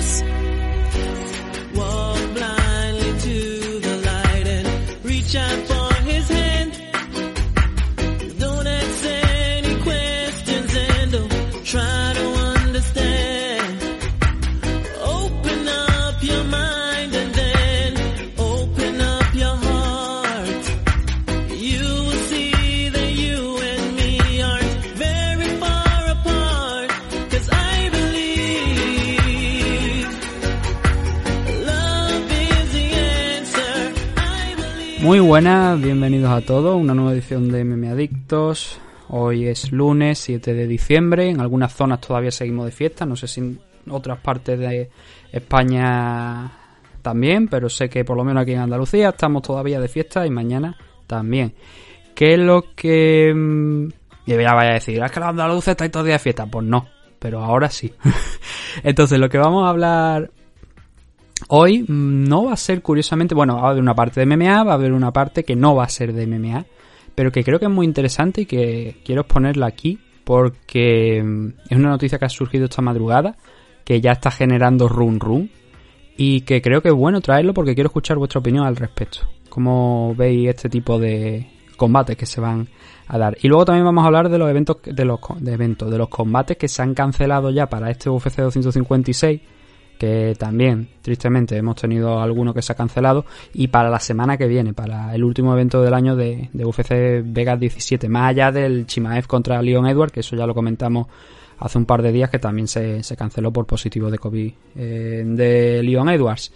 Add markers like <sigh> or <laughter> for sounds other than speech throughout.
us. Muy buenas, bienvenidos a todos, una nueva edición de Meme Adictos. Hoy es lunes 7 de diciembre, en algunas zonas todavía seguimos de fiesta, no sé si en otras partes de España también, pero sé que por lo menos aquí en Andalucía estamos todavía de fiesta y mañana también. ¿Qué es lo que... mm, Y ya vaya a decir, es que los andaluces estáis todavía de fiesta, pues no, pero ahora sí. <laughs> Entonces lo que vamos a hablar Hoy mm, no va a ser curiosamente, bueno, va a haber una parte de MMA, va a haber una parte que no va a ser de MMA, pero que creo que es muy interesante y que quiero exponerla aquí porque mm, es una noticia que ha surgido esta madrugada, que ya está generando run run y que creo que es bueno traerlo porque quiero escuchar vuestra opinión al respecto. ¿Cómo veis este tipo de combates que se van a dar? Y luego también vamos a hablar de los eventos de los de eventos, de los combates que se han cancelado ya para este UFC 256 que también, tristemente, hemos tenido alguno que se ha cancelado, y para la semana que viene, para el último evento del año de, de UFC Vegas 17, más allá del Chimaev contra Leon Edward, que eso ya lo comentamos hace un par de días, que también se, se canceló por positivo de COVID eh, de Leon Edwards.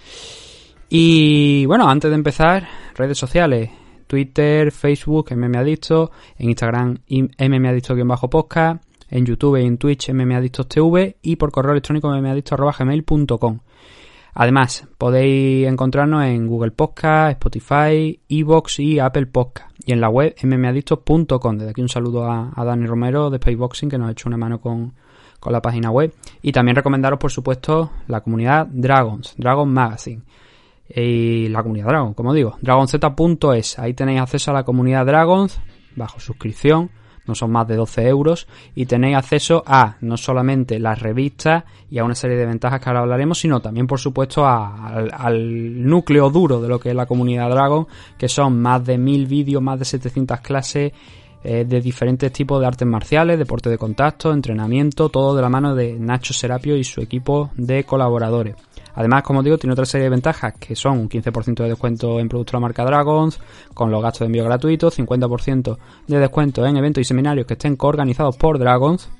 Y bueno, antes de empezar, redes sociales, Twitter, Facebook, MMAdicto, en Instagram, MMAdicto-podcast, en YouTube y en Twitch MMAdictosTV y por correo electrónico mmadicto.gmail.com. Además, podéis encontrarnos en Google Podcast, Spotify, Evox y Apple Podcast. Y en la web mmadictos.com. Desde aquí un saludo a, a Dani Romero de Spaceboxing que nos ha hecho una mano con, con la página web. Y también recomendaros, por supuesto, la comunidad Dragons, Dragon Magazine. Y la comunidad Dragon, como digo, dragonz.es. Ahí tenéis acceso a la comunidad Dragons bajo suscripción no son más de 12 euros y tenéis acceso a no solamente las revistas y a una serie de ventajas que ahora hablaremos, sino también por supuesto al núcleo duro de lo que es la comunidad Dragon, que son más de 1000 vídeos, más de 700 clases eh, de diferentes tipos de artes marciales, deporte de contacto, entrenamiento, todo de la mano de Nacho Serapio y su equipo de colaboradores. Además, como digo, tiene otra serie de ventajas que son un 15% de descuento en productos de la marca Dragons, con los gastos de envío gratuitos, 50% de descuento en eventos y seminarios que estén coorganizados por Dragons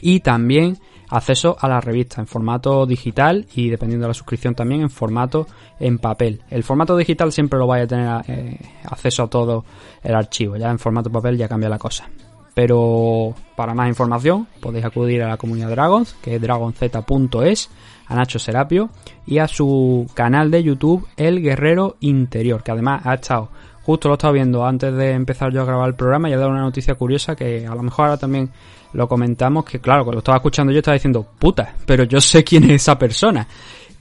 y también acceso a la revista en formato digital y dependiendo de la suscripción también en formato en papel. El formato digital siempre lo vais a tener eh, acceso a todo el archivo, ya en formato papel ya cambia la cosa. Pero para más información podéis acudir a la comunidad Dragons, que es dragonz.es, a Nacho Serapio y a su canal de YouTube El Guerrero Interior, que además ha estado, justo lo he estado viendo antes de empezar yo a grabar el programa y ha dado una noticia curiosa que a lo mejor ahora también lo comentamos, que claro, cuando lo estaba escuchando yo estaba diciendo, puta, pero yo sé quién es esa persona.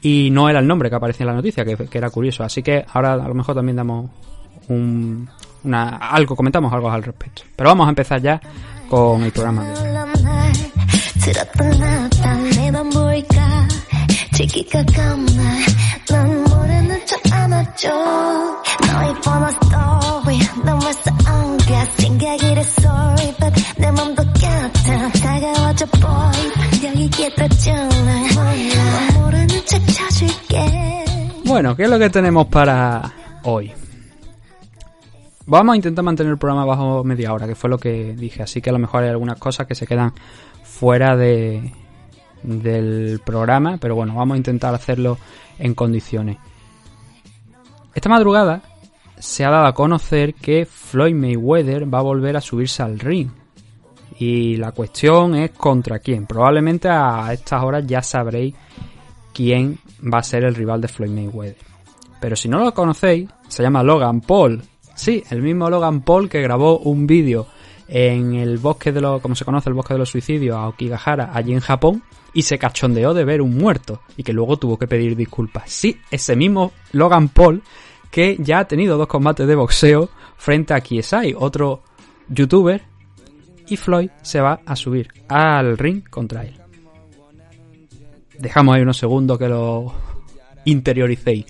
Y no era el nombre que aparecía en la noticia, que, era curioso. Así que ahora a lo mejor también damos un, una, algo, comentamos algo al respecto. Pero vamos a empezar ya con el programa 지기가 감나난 모르는 척 안아줘 너의 번호 story 넌 벌써 안가 생각이 래 sorry but 내 맘도 같아 다가와줘 boy 여기 겠다잖아 몰라 모르는 척 쳐줄게 Bueno, ¿qué es lo que tenemos para hoy? Vamos a intentar mantener el programa bajo media hora, que fue lo que dije. Así que a lo mejor hay algunas cosas que se quedan fuera de, del programa, pero bueno, vamos a intentar hacerlo en condiciones. Esta madrugada se ha dado a conocer que Floyd Mayweather va a volver a subirse al ring. Y la cuestión es contra quién. Probablemente a estas horas ya sabréis quién va a ser el rival de Floyd Mayweather. Pero si no lo conocéis, se llama Logan Paul. Sí, el mismo Logan Paul que grabó un vídeo en el bosque de los, como se conoce, el bosque de los suicidios a Okigahara, allí en Japón, y se cachondeó de ver un muerto y que luego tuvo que pedir disculpas. Sí, ese mismo Logan Paul que ya ha tenido dos combates de boxeo frente a KSI, otro youtuber, y Floyd se va a subir al ring contra él. dejamos ahí unos segundos que lo interioricéis.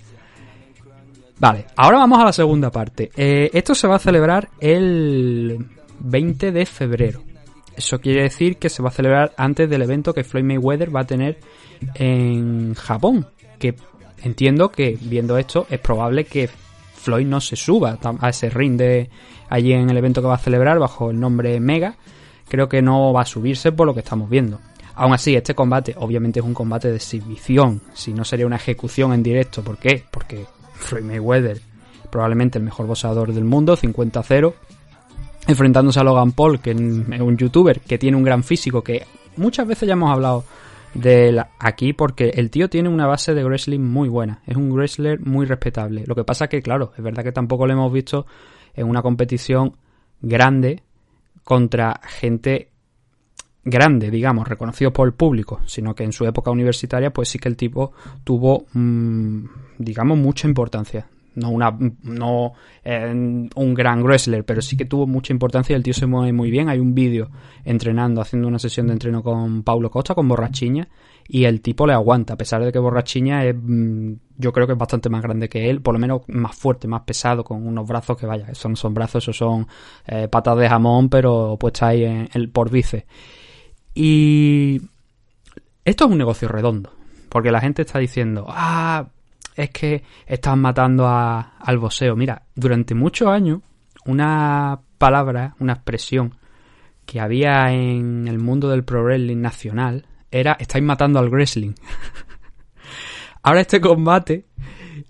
Vale, ahora vamos a la segunda parte. Eh, esto se va a celebrar el 20 de febrero. Eso quiere decir que se va a celebrar antes del evento que Floyd Mayweather va a tener en Japón. Que entiendo que viendo esto es probable que Floyd no se suba a ese ring de allí en el evento que va a celebrar bajo el nombre Mega. Creo que no va a subirse por lo que estamos viendo. Aún así, este combate obviamente es un combate de exhibición, si no sería una ejecución en directo. ¿Por qué? Porque Floyd Mayweather, probablemente el mejor boxeador del mundo, 50-0, enfrentándose a Logan Paul, que es un youtuber que tiene un gran físico, que muchas veces ya hemos hablado de él aquí porque el tío tiene una base de wrestling muy buena, es un wrestler muy respetable. Lo que pasa que, claro, es verdad que tampoco lo hemos visto en una competición grande contra gente grande, digamos, reconocido por el público, sino que en su época universitaria, pues sí que el tipo tuvo, mm, digamos, mucha importancia. No, una, no eh, un gran wrestler, pero sí que tuvo mucha importancia. El tío se mueve muy bien. Hay un vídeo entrenando, haciendo una sesión de entreno con Paulo Costa, con Borrachiña, y el tipo le aguanta, a pesar de que Borrachiña es, mm, yo creo que es bastante más grande que él, por lo menos más fuerte, más pesado, con unos brazos que vaya, esos no son brazos, esos son eh, patas de jamón, pero puestas ahí en, el por bíceps. Y esto es un negocio redondo, porque la gente está diciendo, ah, es que están matando a, al boxeo. Mira, durante muchos años, una palabra, una expresión que había en el mundo del pro wrestling nacional era estáis matando al wrestling. <laughs> Ahora este combate,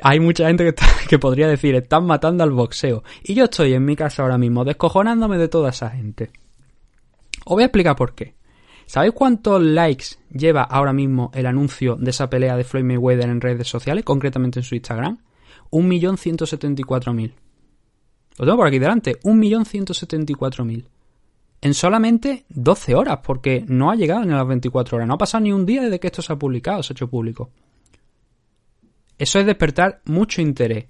hay mucha gente que, <laughs> que podría decir, están matando al boxeo. Y yo estoy en mi casa ahora mismo descojonándome de toda esa gente. Os voy a explicar por qué. ¿Sabéis cuántos likes lleva ahora mismo el anuncio de esa pelea de Floyd Mayweather en redes sociales, concretamente en su Instagram? 1.174.000. Lo tengo por aquí delante, 1.174.000. En solamente 12 horas, porque no ha llegado ni a las 24 horas. No ha pasado ni un día desde que esto se ha publicado, se ha hecho público. Eso es despertar mucho interés.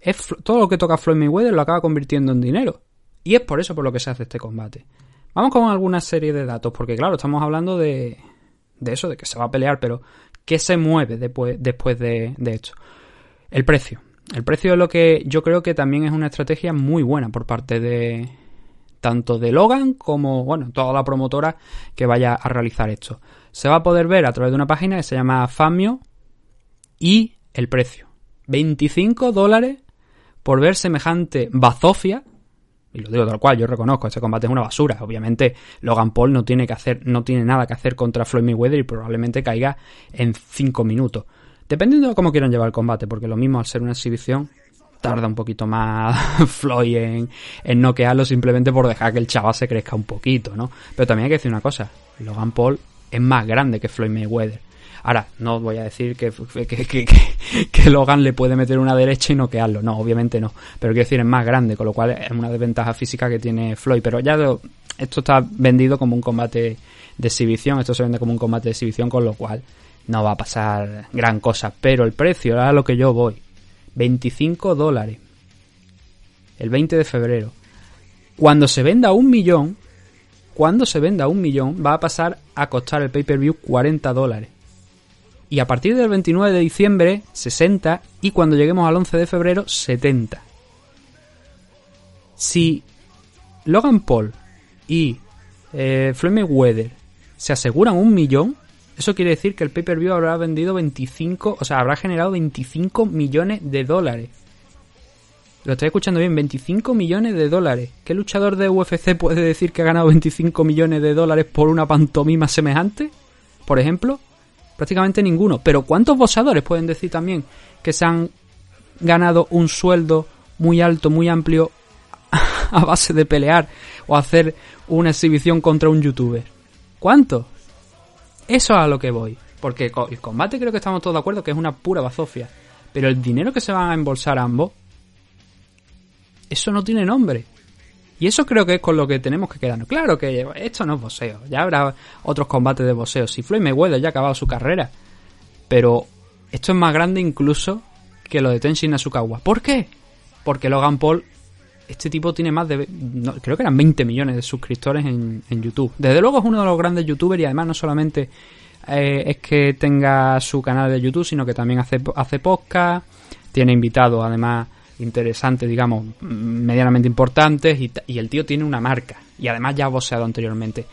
Es todo lo que toca Floyd Mayweather lo acaba convirtiendo en dinero. Y es por eso por lo que se hace este combate. Vamos con alguna serie de datos, porque claro, estamos hablando de, de eso, de que se va a pelear, pero ¿qué se mueve después, después de, de esto? El precio. El precio es lo que yo creo que también es una estrategia muy buena por parte de tanto de Logan como, bueno, toda la promotora que vaya a realizar esto. Se va a poder ver a través de una página que se llama Famio y el precio. 25 dólares por ver semejante bazofia y lo digo tal cual, yo reconozco, este combate es una basura. Obviamente, Logan Paul no tiene que hacer, no tiene nada que hacer contra Floyd Mayweather y probablemente caiga en 5 minutos. Dependiendo de cómo quieran llevar el combate, porque lo mismo al ser una exhibición, tarda un poquito más <laughs> Floyd en, en noquearlo simplemente por dejar que el chaval se crezca un poquito, ¿no? Pero también hay que decir una cosa, Logan Paul es más grande que Floyd Mayweather. Ahora, no voy a decir que, que, Logan le puede meter una derecha y noquearlo. No, obviamente no. Pero quiero decir, es más grande, con lo cual es una desventaja física que tiene Floyd. Pero ya esto está vendido como un combate de exhibición. Esto se vende como un combate de exhibición, con lo cual no va a pasar gran cosa. Pero el precio, ahora a lo que yo voy. 25 dólares. El 20 de febrero. Cuando se venda un millón, cuando se venda un millón, va a pasar a costar el pay-per-view 40 dólares y a partir del 29 de diciembre 60 y cuando lleguemos al 11 de febrero 70. Si Logan Paul y eh, Floyd Weather se aseguran un millón, eso quiere decir que el pay-per-view habrá vendido 25, o sea, habrá generado 25 millones de dólares. Lo estoy escuchando bien, 25 millones de dólares. ¿Qué luchador de UFC puede decir que ha ganado 25 millones de dólares por una pantomima semejante? Por ejemplo, prácticamente ninguno. Pero ¿cuántos boxeadores pueden decir también que se han ganado un sueldo muy alto, muy amplio <laughs> a base de pelear o hacer una exhibición contra un youtuber? ¿Cuántos? Eso es a lo que voy. Porque el combate creo que estamos todos de acuerdo que es una pura bazofia. Pero el dinero que se van a embolsar ambos, eso no tiene nombre. Y eso creo que es con lo que tenemos que quedarnos. Claro que esto no es boxeo. Ya habrá otros combates de boxeo. Si Floyd Mayweather ya ha acabado su carrera. Pero esto es más grande incluso que lo de Tenshin Nasukawa. ¿Por qué? Porque Logan Paul, este tipo tiene más de... creo que eran 20 millones de suscriptores en, en YouTube. Desde luego es uno de los grandes youtubers y además no solamente eh, es que tenga su canal de YouTube, sino que también hace, hace podcast, tiene invitados además interesantes, digamos, medianamente importantes, y, el tío tiene una marca, y además ya ha boxeado anteriormente.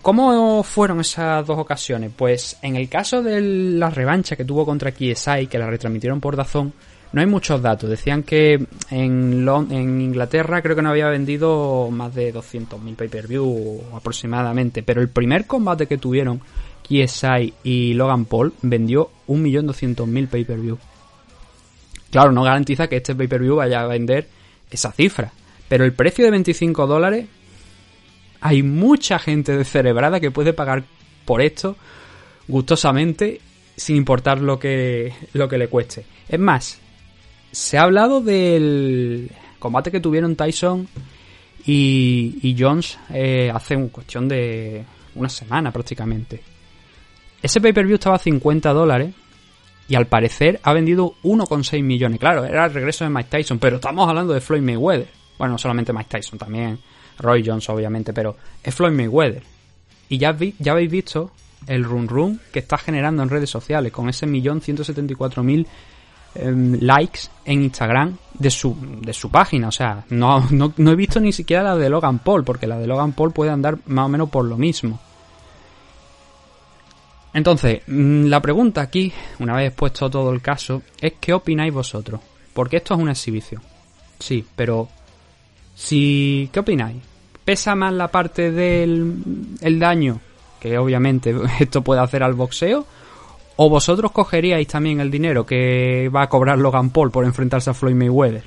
¿Cómo fueron esas dos ocasiones? Pues en el caso de la revancha que tuvo contra KSI, que la retransmitieron por Dazón, no hay muchos datos. Decían que en, Inglaterra creo que no había vendido más de 200.000 pay-per-view aproximadamente. Pero el primer combate que tuvieron KSI y Logan Paul vendió 1.200.000 pay-per-view. Claro, no garantiza que este pay-per-view vaya a vender esa cifra. Pero el precio de 25 dólares hay mucha gente descerebrada que puede pagar por esto gustosamente sin importar lo que, lo que le cueste. Es más, se ha hablado del combate que tuvieron Tyson y, y Jones eh, hace un cuestión de una semana prácticamente. Ese pay-per-view estaba a 50 dólares y al parecer ha vendido 1,6 millones. Claro, era el regreso de Mike Tyson, pero estamos hablando de Floyd Mayweather. Bueno, no solamente Mike Tyson, también Roy Jones, obviamente, pero es Floyd Mayweather. Y ya, ya habéis visto el run run que está generando en redes sociales con ese millón ciento setenta y cuatro mil em, likes en Instagram de su, de su página. O sea, no, no, no he visto ni siquiera la de Logan Paul, porque la de Logan Paul puede andar más o menos por lo mismo. Entonces, mm, la pregunta aquí, una vez expuesto todo el caso, es ¿qué opináis vosotros? Porque esto es una exhibición. Sí, pero si ¿qué opináis? ¿Pesa más la parte del el daño que obviamente <laughs> esto puede hacer al boxeo? ¿O vosotros cogeríais también el dinero que va a cobrar Logan Paul por enfrentarse a Floyd Mayweather?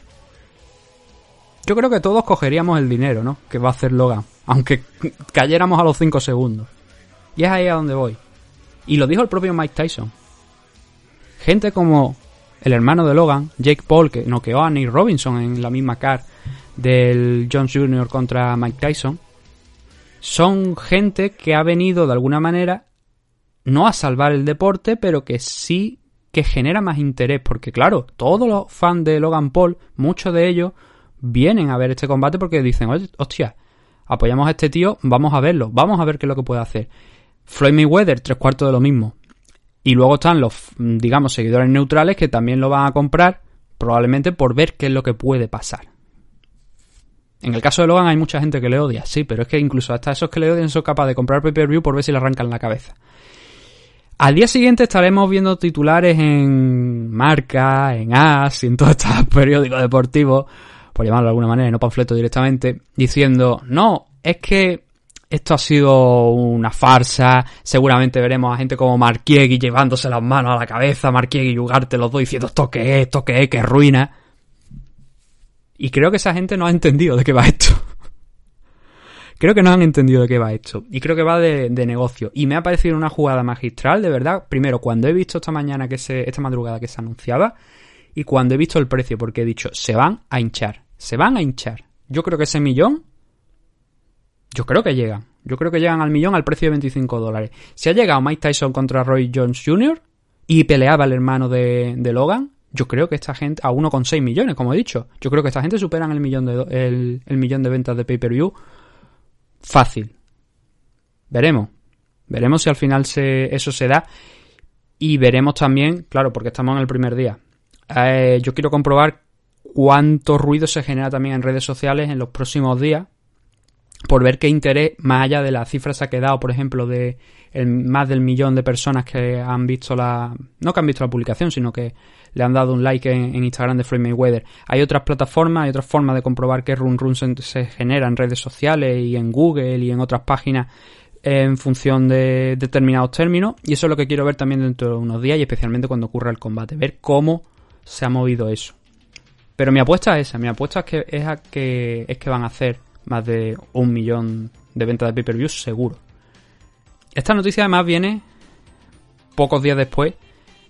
Yo creo que todos cogeríamos el dinero, ¿no? Que va a hacer Logan, aunque <laughs> cayéramos a los 5 segundos. Y es ahí a donde voy. Y lo dijo el propio Mike Tyson. Gente como el hermano de Logan, Jake Paul, que noqueó a Nick Robinson en la misma car del Jones Jr. contra Mike Tyson, son gente que ha venido de alguna manera no a salvar el deporte, pero que sí que genera más interés, porque claro, todos los fans de Logan Paul, muchos de ellos vienen a ver este combate porque dicen, "Oye, hostia, apoyamos a este tío, vamos a verlo, vamos a ver qué es lo que puede hacer. Floyd Mayweather, tres cuartos de lo mismo. Y luego están los, digamos, seguidores neutrales que también lo van a comprar, probablemente por ver qué es lo que puede pasar. En el caso de Logan hay mucha gente que le odia, sí, pero es que incluso hasta esos que le odian son capaces de comprar pay-per-view por ver si le arrancan la cabeza. Al día siguiente estaremos viendo titulares en Marca, en As y en todos estos <laughs> periódicos deportivos, por llamarlo de alguna manera, no panfleto directamente, diciendo, no, es que esto ha sido una farsa, seguramente veremos a gente como Marquiegui llevándose las manos a la cabeza, Marquiegui y los dos diciendo esto qué es, esto qué es, que ruina. Y creo que esa gente no ha entendido de qué va esto. <laughs> creo que no han entendido de qué va esto. Y creo que va de, de negocio. Y me ha parecido una jugada magistral, de verdad. Primero, cuando he visto esta mañana que se, esta madrugada que se anunciaba, y cuando he visto el precio, porque he dicho, se van a hinchar. Se van a hinchar. Yo creo que ese millón, yo creo que llegan. Yo creo que llegan al millón al precio de 25 dólares. Si ha llegado Mike Tyson contra Roy Jones Jr. y peleaba el hermano de, Logan, yo creo que esta gente, a 1,6 millones, como he dicho, yo creo que esta gente superan el millón de, el, millón de ventas de pay-per-view fácil. Veremos. Veremos si al final eso se da. Y veremos también, claro, porque estamos en el primer día. Eh, yo quiero comprobar cuánto ruido se genera también en redes sociales en los próximos días por ver qué interés, más allá de las cifras que ha quedado, por ejemplo, de el, más del millón de personas que han visto la... No que han visto la publicación, sino que le han dado un like en, Instagram de Floyd Mayweather. Hay otras plataformas, hay otras formas de comprobar qué run run se, se genera en redes sociales y en Google y en otras páginas en función de determinados términos. Y eso es lo que quiero ver también dentro de unos días y especialmente cuando ocurra el combate. Ver cómo se ha movido eso. Pero mi apuesta es esa, mi apuesta es que, es a que, es que van a hacer más de un millón de ventas de pay-per-view seguro. Esta noticia además viene pocos días después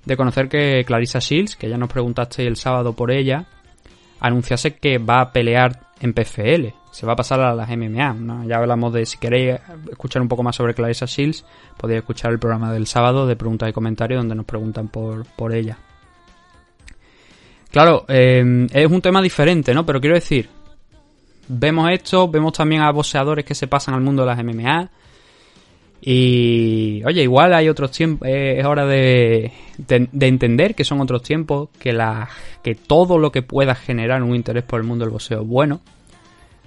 de conocer que Clarissa Shields, que ya nos preguntaste el sábado por ella, anunciase que va a pelear en PFL. Se va a pasar a las MMA. ¿no? Ya hablamos de, si queréis escuchar un poco más sobre Clarissa Shields, podéis escuchar el programa del sábado de preguntas y comentarios donde nos preguntan por, por ella. Claro, eh, es un tema diferente, ¿no? Pero quiero decir, vemos esto, vemos también a boxeadores que se pasan al mundo de las MMA. Y oye, igual hay otros tiempos, eh, es hora de, de, de entender que son otros tiempos, que, la, que todo lo que pueda generar un interés por el mundo del boxeo es bueno.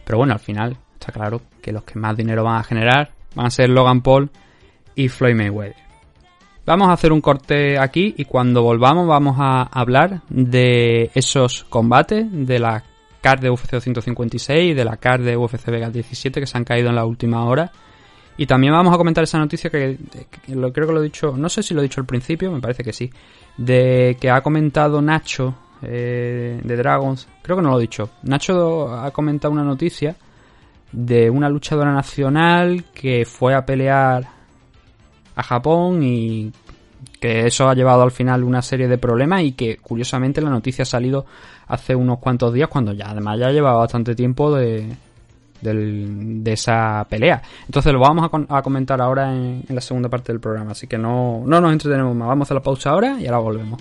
Pero bueno, al final está claro que los que más dinero van a generar van a ser Logan Paul y Floyd Mayweather. Vamos a hacer un corte aquí y cuando volvamos vamos a hablar de esos combates, de la card de UFC 256 y de la card de UFC Vegas 17 que se han caído en la última hora. Y también vamos a comentar esa noticia que, creo que lo he dicho, no sé si lo he dicho al principio, me parece que sí, de que ha comentado Nacho eh, de Dragons, creo que no lo he dicho. Nacho ha comentado una noticia de una luchadora nacional que fue a pelear a Japón y que eso ha llevado al final una serie de problemas y que curiosamente la noticia ha salido hace unos cuantos días cuando ya además ya llevaba bastante tiempo de, de esa pelea. Entonces lo vamos a, comentar ahora en, la segunda parte del programa, así que no, no nos entretenemos más. Vamos a la pausa ahora y ahora volvemos.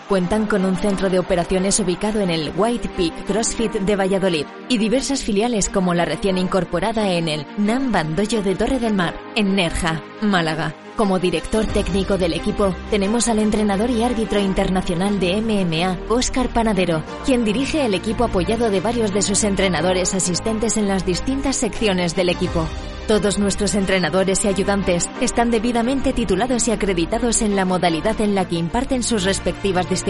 cuentan con un centro de operaciones ubicado en el White Peak CrossFit de Valladolid y diversas filiales como la recién incorporada en el Nam Bandoyo de Torre del Mar, en Nerja, Málaga. Como director técnico del equipo, tenemos al entrenador y árbitro internacional de MMA, Óscar Panadero, quien dirige el equipo apoyado de varios de sus entrenadores asistentes en las distintas secciones del equipo. Todos nuestros entrenadores y ayudantes están debidamente titulados y acreditados en la modalidad en la que imparten sus respectivas disciplinas.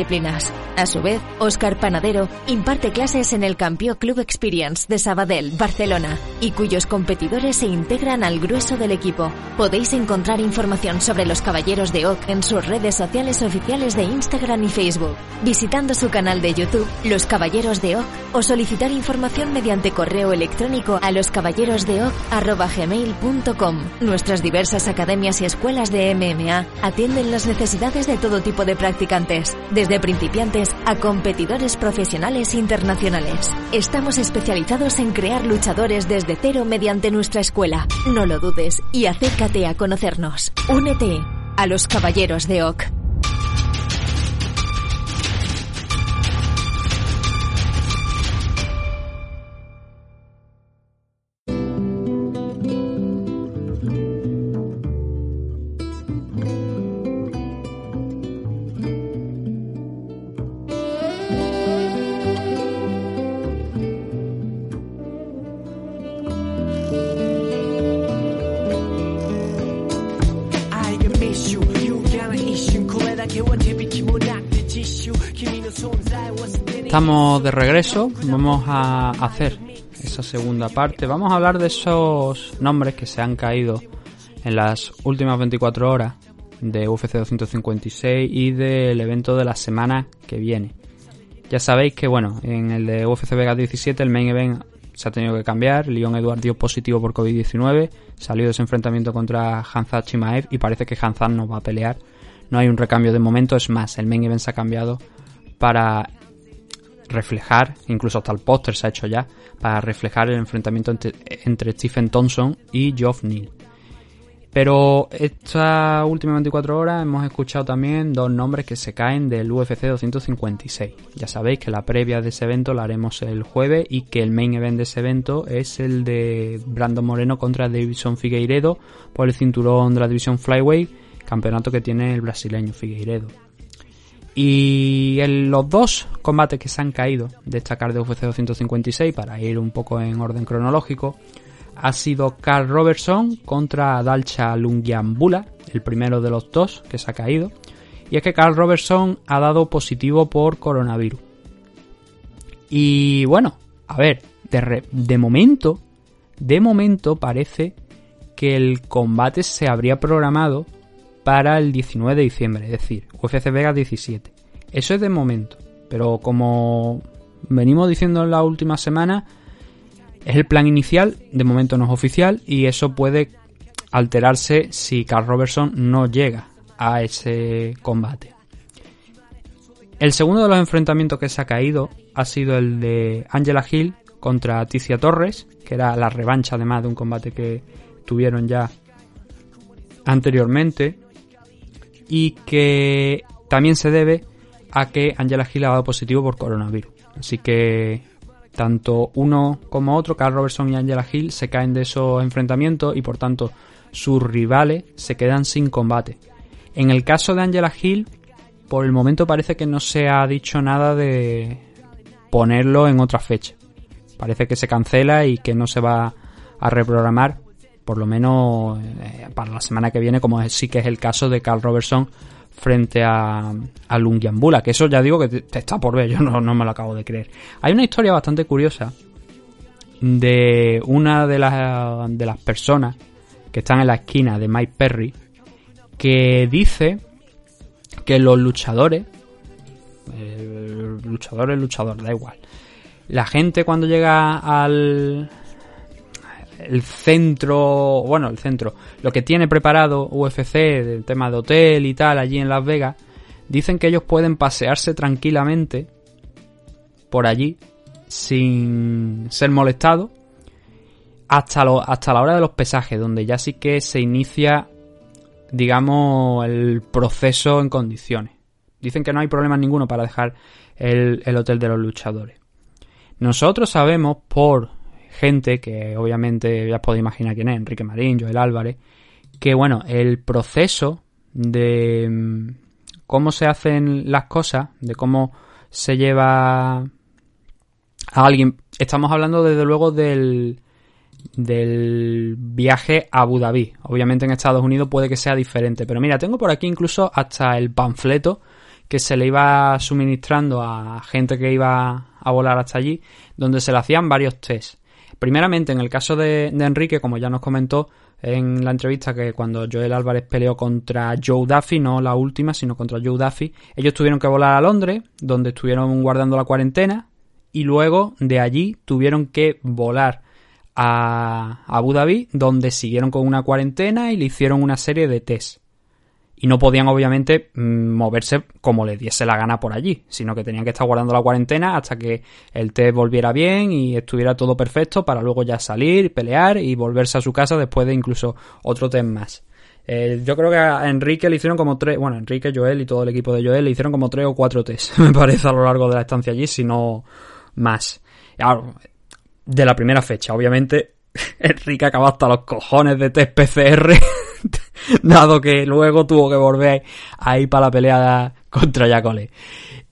A su vez, Óscar Panadero imparte clases en el Campeón Club Experience de Sabadell, Barcelona, y cuyos competidores se integran al grueso del equipo. Podéis encontrar información sobre los Caballeros de Oak en sus redes sociales oficiales de Instagram y Facebook, visitando su canal de YouTube, Los Caballeros de Oak, o solicitar información mediante correo electrónico a loscaballerosdeoc.gmail.com. Nuestras diversas academias y escuelas de MMA atienden las necesidades de todo tipo de practicantes, desde principiantes a competidores profesionales internacionales. Estamos especializados en crear luchadores desde cero mediante nuestra escuela. No lo dudes y acércate a conocernos. Únete a los Caballeros de Oak. Estamos de regreso, vamos a hacer esa segunda parte. Vamos a hablar de esos nombres que se han caído en las últimas 24 horas de UFC 256 y del evento de la semana que viene. Ya sabéis que, bueno, en el de UFC Vegas 17 el main event se ha tenido que cambiar. Leon Edward dio positivo por COVID-19, salió de ese enfrentamiento contra Hanzad Chimaev y parece que Hanzad no va a pelear. No hay un recambio de momento, es más, el main event se ha cambiado para reflejar, incluso hasta el póster se ha hecho ya, para reflejar el enfrentamiento entre, Stephen Thompson y Geoff Neal. Pero esta última 24 horas hemos escuchado también dos nombres que se caen del UFC 256. Ya sabéis que la previa de ese evento la haremos el jueves y que el main event de ese evento es el de Brandon Moreno contra Davison Figueiredo por el cinturón de la división Flyweight, campeonato que tiene el brasileño Figueiredo. Y en los dos combates que se han caído de esta card de UFC 256, para ir un poco en orden cronológico, ha sido Carl Robertson contra Dalcha Lungiambula, el primero de los dos que se ha caído. Y es que Carl Robertson ha dado positivo por coronavirus. Y bueno, a ver, de, de momento, de momento parece que el combate se habría programado para el 19 de diciembre, es decir, UFC Vegas 17. Eso es de momento, pero como venimos diciendo en la última semana, Es el plan inicial, de momento no es oficial, y eso puede alterarse si Carl Robertson no llega a ese combate. El segundo de los enfrentamientos que se ha caído ha sido el de Angela Hill contra Ticia Torres, que era la revancha además de un combate que tuvieron ya anteriormente y que también se debe a que Angela Hill ha dado positivo por coronavirus. Así que tanto uno como otro, Carl Robertson y Angela Hill, se caen de esos enfrentamientos y por tanto sus rivales se quedan sin combate. En el caso de Angela Hill, por el momento parece que no se ha dicho nada de ponerlo en otra fecha. Parece que se cancela y que no se va a reprogramar, por lo menos eh, para la semana que viene, como sí que es el caso de Carl Robertson frente a, a que eso ya digo que te, está por ver, <laughs> yo no, no me lo acabo de creer. Hay una historia bastante curiosa de una de las, de las personas que están en la esquina de Mike Perry, que dice que los luchadores, eh, luchador es luchador, da igual. La gente cuando llega al el centro, bueno, el centro, lo que tiene preparado UFC, del tema de hotel y tal, allí en Las Vegas, dicen que ellos pueden pasearse tranquilamente por allí sin ser molestados hasta, lo- hasta la hora de los pesajes, donde ya sí que se inicia, digamos, el proceso en condiciones. Dicen que no hay problema ninguno para dejar el, el hotel de los luchadores. Nosotros sabemos por gente que obviamente ya os podéis imaginar quién es, Enrique Marín, Joel Álvarez, que bueno, el proceso de mm, cómo se hacen las cosas, de cómo se lleva a alguien, estamos hablando desde luego del del viaje a Abu Dhabi. Obviamente en Estados Unidos puede que sea diferente, pero mira, tengo por aquí incluso hasta el panfleto que se le iba suministrando a gente que iba a volar hasta allí, donde se le hacían varios tests. Primeramente, en el caso de, Enrique, como ya nos comentó en la entrevista, que cuando Joel Álvarez peleó contra Joe Duffy, no la última, sino contra Joe Duffy, ellos tuvieron que volar a Londres, donde estuvieron guardando la cuarentena, y luego de allí tuvieron que volar a Abu Dhabi, donde siguieron con una cuarentena y le hicieron una serie de tests y no podían obviamente mm, moverse como les diese la gana por allí, sino que tenían que estar guardando la cuarentena hasta que el test volviera bien y estuviera todo perfecto para luego ya salir, pelear y volverse a su casa después de incluso otro test más. Eh, yo creo que a Enrique le hicieron como tres, bueno, Enrique, Joel y todo el equipo de Joel le hicieron como tres o cuatro test, <laughs> me parece, a lo largo de la estancia allí, si no más. De la primera fecha, obviamente, <laughs> Enrique acabó hasta los cojones de test PCR, <laughs> dado que luego tuvo que volver ahí para la pelea contra Yacole.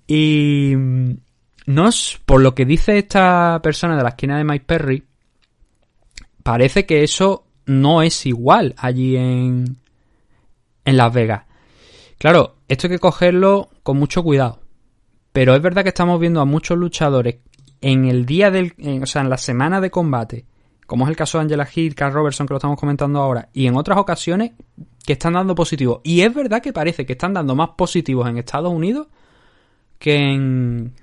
Y mm, no es, por lo que dice esta persona de la esquina de Mike Perry, parece que eso no es igual allí en, en Las Vegas. Claro, esto hay que cogerlo con mucho cuidado. Pero es verdad que estamos viendo a muchos luchadores en el día del, o sea, en la semana de combate, como es el caso de Angela Hill, Carl Robertson, que lo estamos comentando ahora, y en otras ocasiones que están dando positivos. Y es verdad que parece que están dando más positivos en Estados Unidos que en,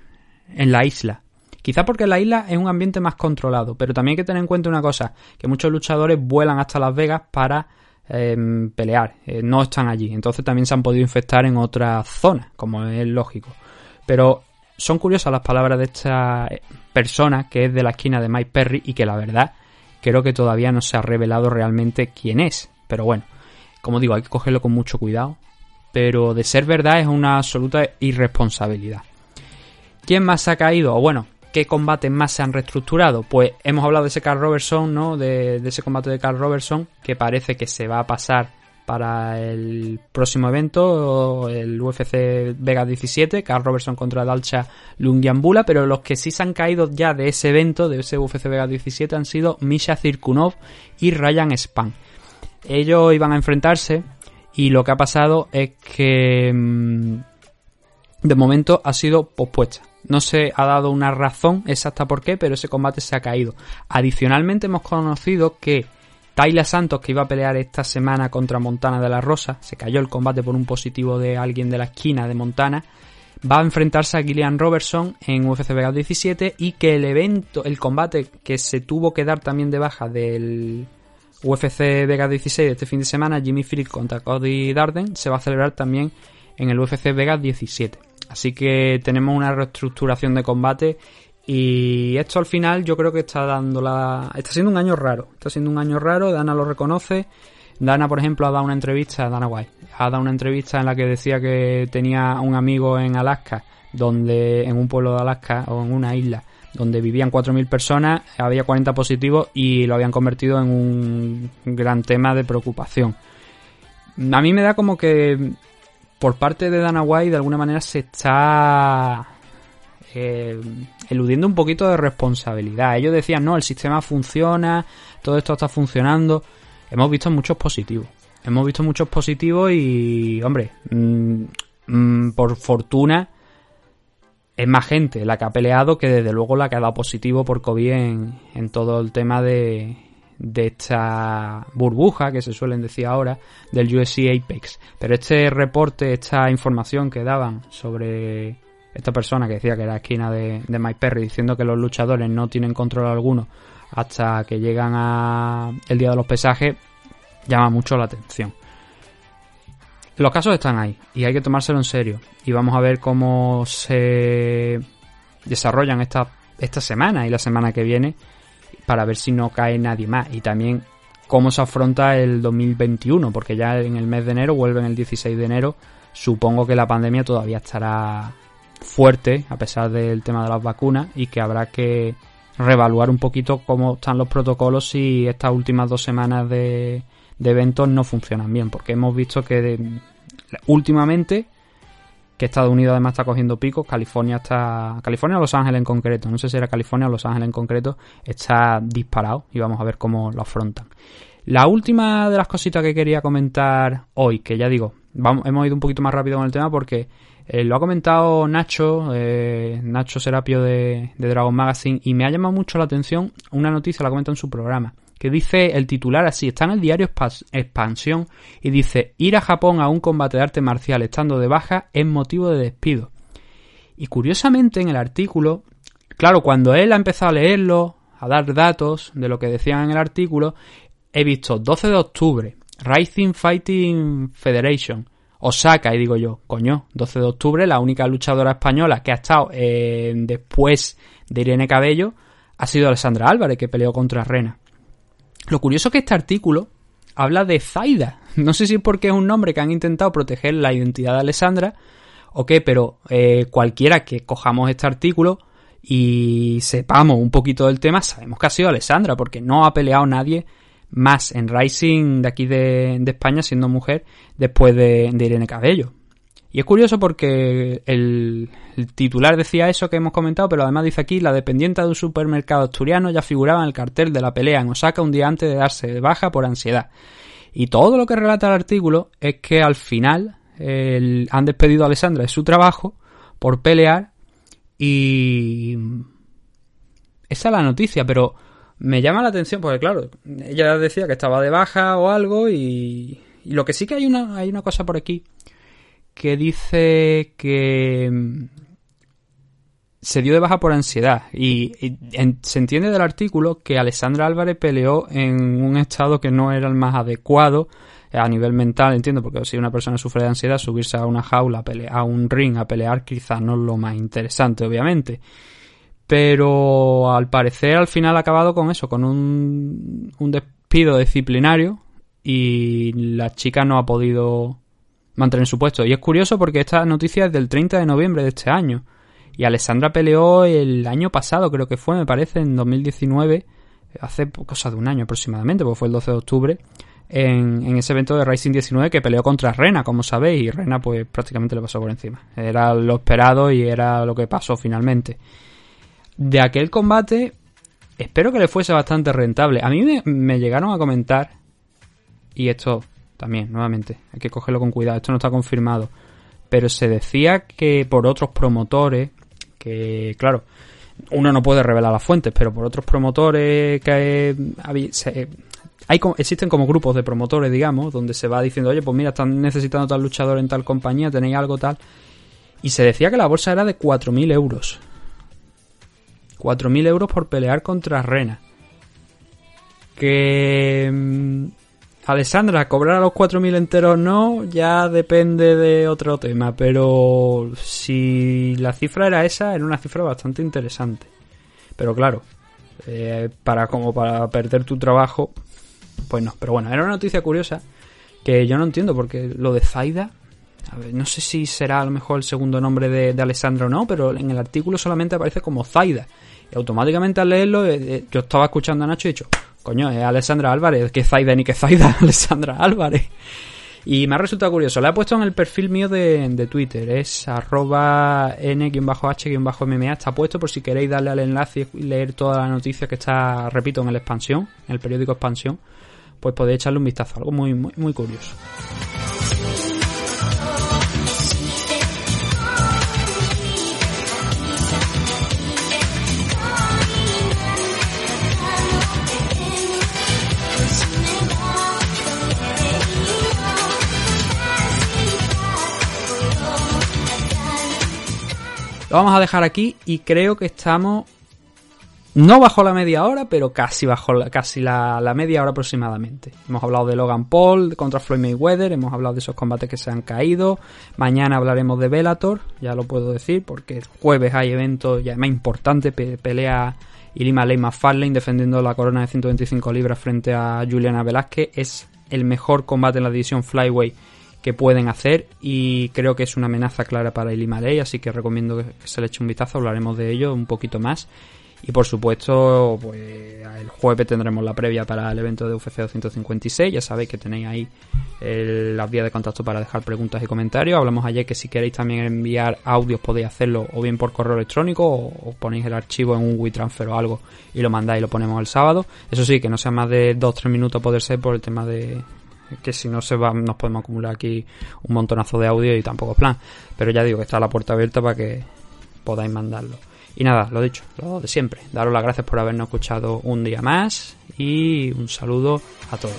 en la isla. Quizá porque la isla es un ambiente más controlado, pero también hay que tener en cuenta una cosa, que muchos luchadores vuelan hasta Las Vegas para em, pelear, eh, no están allí, entonces también se han podido infectar en otras zonas, como es lógico. Pero son curiosas las palabras de esta persona que es de la esquina de Mike Perry y que la verdad creo que todavía no se ha revelado realmente quién es. Pero bueno, como digo, hay que cogerlo con mucho cuidado. Pero de ser verdad es una absoluta irresponsabilidad. ¿Quién más ha caído? O bueno, ¿qué combates más se han reestructurado? Pues hemos hablado de ese Carl Robertson, ¿no? De, de ese combate de Carl Robertson, que parece que se va a pasar para el próximo evento, el UFC Vegas 17, Carl Robertson contra Dalcha Lungiambula, pero los que sí se han caído ya de ese evento, de ese UFC Vegas 17, han sido Misha Zirkunov y Ryan Span. Ellos iban a enfrentarse y lo que ha pasado es que mm, de momento ha sido pospuesta. No se ha dado una razón exacta por qué, pero ese combate se ha caído. Adicionalmente hemos conocido que Tayla Santos, que iba a pelear esta semana contra Montana de la Rosa, se cayó el combate por un positivo de alguien de la esquina de Montana, va a enfrentarse a Gillian Robertson en UFC Vegas 17 y que el evento, el combate que se tuvo que dar también de baja del UFC Vegas 16 de este fin de semana, Jimmy Frick contra Cody Darden, se va a celebrar también en el UFC Vegas 17. Así que tenemos una reestructuración de combate y esto al final yo creo que está dando la... Está siendo un año raro, está siendo un año raro, Dana lo reconoce. Dana, por ejemplo, ha dado una entrevista, Dana White, ha dado una entrevista en la que decía que tenía un amigo en Alaska, donde en un pueblo de Alaska o en una isla, donde vivían 4.000 personas, había 40 positivos y lo habían convertido en un gran tema de preocupación. A mí me da como que por parte de Dana White de alguna manera se está eh, eludiendo un poquito de responsabilidad. Ellos decían, no, el sistema funciona, todo esto está funcionando. Hemos visto muchos positivos. Hemos visto muchos positivos y, hombre, mm, mm, por fortuna es más gente la que ha peleado que desde luego la que ha dado positivo por COVID en, todo el tema de, de esta burbuja que se suelen decir ahora del UFC Apex. Pero este reporte, esta información que daban sobre esta persona que decía que era esquina de, de Mike Perry diciendo que los luchadores no tienen control alguno hasta que llegan a el día de los pesajes llama mucho la atención. Los casos están ahí y hay que tomárselo en serio. Y vamos a ver cómo se desarrollan esta, esta semana y la semana que viene para ver si no cae nadie más. Y también cómo se afronta el 2021, porque ya en el mes de enero, vuelven el 16 de enero, supongo que la pandemia todavía estará fuerte, a pesar del tema de las vacunas, y que habrá que reevaluar un poquito cómo están los protocolos si estas últimas dos semanas de, de eventos no funcionan bien, porque hemos visto que últimamente que Estados Unidos además está cogiendo picos, California está, California o Los Ángeles en concreto, no sé si era California o Los Ángeles en concreto, está disparado y vamos a ver cómo lo afrontan. La última de las cositas que quería comentar hoy, que ya digo, vamos, hemos ido un poquito más rápido con el tema porque eh, lo ha comentado Nacho, eh, Nacho Serapio de, de Dragon Magazine, y me ha llamado mucho la atención una noticia, la comenta en su programa, que dice el titular así, está en el diario Expansión, y dice, ir a Japón a un combate de arte marcial estando de baja es motivo de despido. Y curiosamente en el artículo, claro, cuando él ha empezado a leerlo, a dar datos de lo que decían en el artículo, he visto 12 de octubre, Rising Fighting Federation, Osaka, y digo yo, coño, 12 de octubre, la única luchadora española que ha estado eh, después de Irene Cabello ha sido Alessandra Álvarez, que peleó contra Rena. Lo curioso es que este artículo habla de Zaida. <laughs> No sé si es porque es un nombre que han intentado proteger la identidad de Alessandra o qué, pero eh, cualquiera que cojamos este artículo y sepamos un poquito del tema, sabemos que ha sido Alessandra, porque no ha peleado nadie más en Rising de aquí de, España siendo mujer después de, Irene Cabello. Y es curioso porque el, el titular decía eso que hemos comentado, pero además dice aquí, la dependiente de un supermercado asturiano ya figuraba en el cartel de la pelea en Osaka un día antes de darse de baja por ansiedad. Y todo lo que relata el artículo es que al final han despedido a Alessandra de su trabajo por pelear y... Esa es la noticia, pero me llama la atención porque claro, ella decía que estaba de baja o algo y, lo que sí que hay una, hay una cosa por aquí que dice que mm, se dio de baja por ansiedad y, en- se entiende del artículo que Alessandra Álvarez peleó en un estado que no era el más adecuado a nivel mental, entiendo, porque si una persona sufre de ansiedad, subirse a una jaula, a, a un ring a pelear quizás no es lo más interesante, obviamente. Pero al parecer al final ha acabado con eso, con un, un despido disciplinario y la chica no ha podido mantener su puesto. Y es curioso porque esta noticia es del 30 de noviembre de este año. Y Alessandra peleó el año pasado, creo que fue, me parece, en 2019, hace cosa de un año aproximadamente, porque fue el 12 de octubre, en, en ese evento de Racing 19 que peleó contra Rena, como sabéis, y Rena pues prácticamente le pasó por encima. Era lo esperado y era lo que pasó finalmente. De aquel combate, espero que le fuese bastante rentable. A mí me, llegaron a comentar, y esto también, nuevamente, hay que cogerlo con cuidado, esto no está confirmado, pero se decía que por otros promotores, que claro, uno no puede revelar las fuentes, pero por otros promotores que hay, co- existen como grupos de promotores, digamos, donde se va diciendo, oye, pues mira, están necesitando tal luchador en tal compañía, tenéis algo tal. Y se decía que la bolsa era de 4.000 euros. 4.000 euros por pelear contra Rena. Que... mm, Alessandra, cobrar a los 4.000 enteros no, ya depende de otro tema, pero si la cifra era esa, era una cifra bastante interesante. Pero claro, eh, para como para perder tu trabajo, pues no. Pero bueno, era una noticia curiosa que yo no entiendo porque lo de Zaida, a ver, no sé si será a lo mejor el segundo nombre de, de Alessandra o no, pero en el artículo solamente aparece como Zaida. Y automáticamente al leerlo, eh, eh, yo estaba escuchando a Nacho y he dicho, coño, es Alessandra Álvarez, que Zaida <laughs> ni que Zaida, Alessandra Álvarez. Y me ha resultado curioso. La he puesto en el perfil mío de, de Twitter. Es arroba n-h-mma. Está puesto por si queréis darle al enlace y leer toda la noticia que está, repito, en el expansión, en el periódico expansión. Pues podéis echarle un vistazo. Algo muy, muy, muy curioso. Lo vamos a dejar aquí y creo que estamos no bajo la media hora, pero casi bajo la, casi la, media hora aproximadamente. Hemos hablado de Logan Paul contra Floyd Mayweather, hemos hablado de esos combates que se han caído. Mañana hablaremos de Bellator, ya lo puedo decir, porque el jueves hay eventos ya más importantes, pe- pelea Ilima Ley McFarlane defendiendo la corona de 125 libras frente a Juliana Velázquez. Es el mejor combate en la división Flyweight que pueden hacer y creo que es una amenaza clara para Ilima Ley, así que recomiendo que se le eche un vistazo, hablaremos de ello un poquito más. Y por supuesto, pues el jueves tendremos la previa para el evento de UFC 256. Ya sabéis que tenéis ahí el- las vías de contacto para dejar preguntas y comentarios. Hablamos ayer que si queréis también enviar audios podéis hacerlo o bien por correo electrónico o, o ponéis el archivo en un WeTransfer o algo y lo mandáis y lo ponemos el sábado. Eso sí, que no sea más de 2-3 minutos poder ser por el tema de que si no se va, nos podemos acumular aquí un montonazo de audio y tampoco es plan. Pero ya digo que está la puerta abierta para que podáis mandarlo. Y nada, lo dicho, lo de siempre. Daros las gracias por habernos escuchado un día más y un saludo a todos.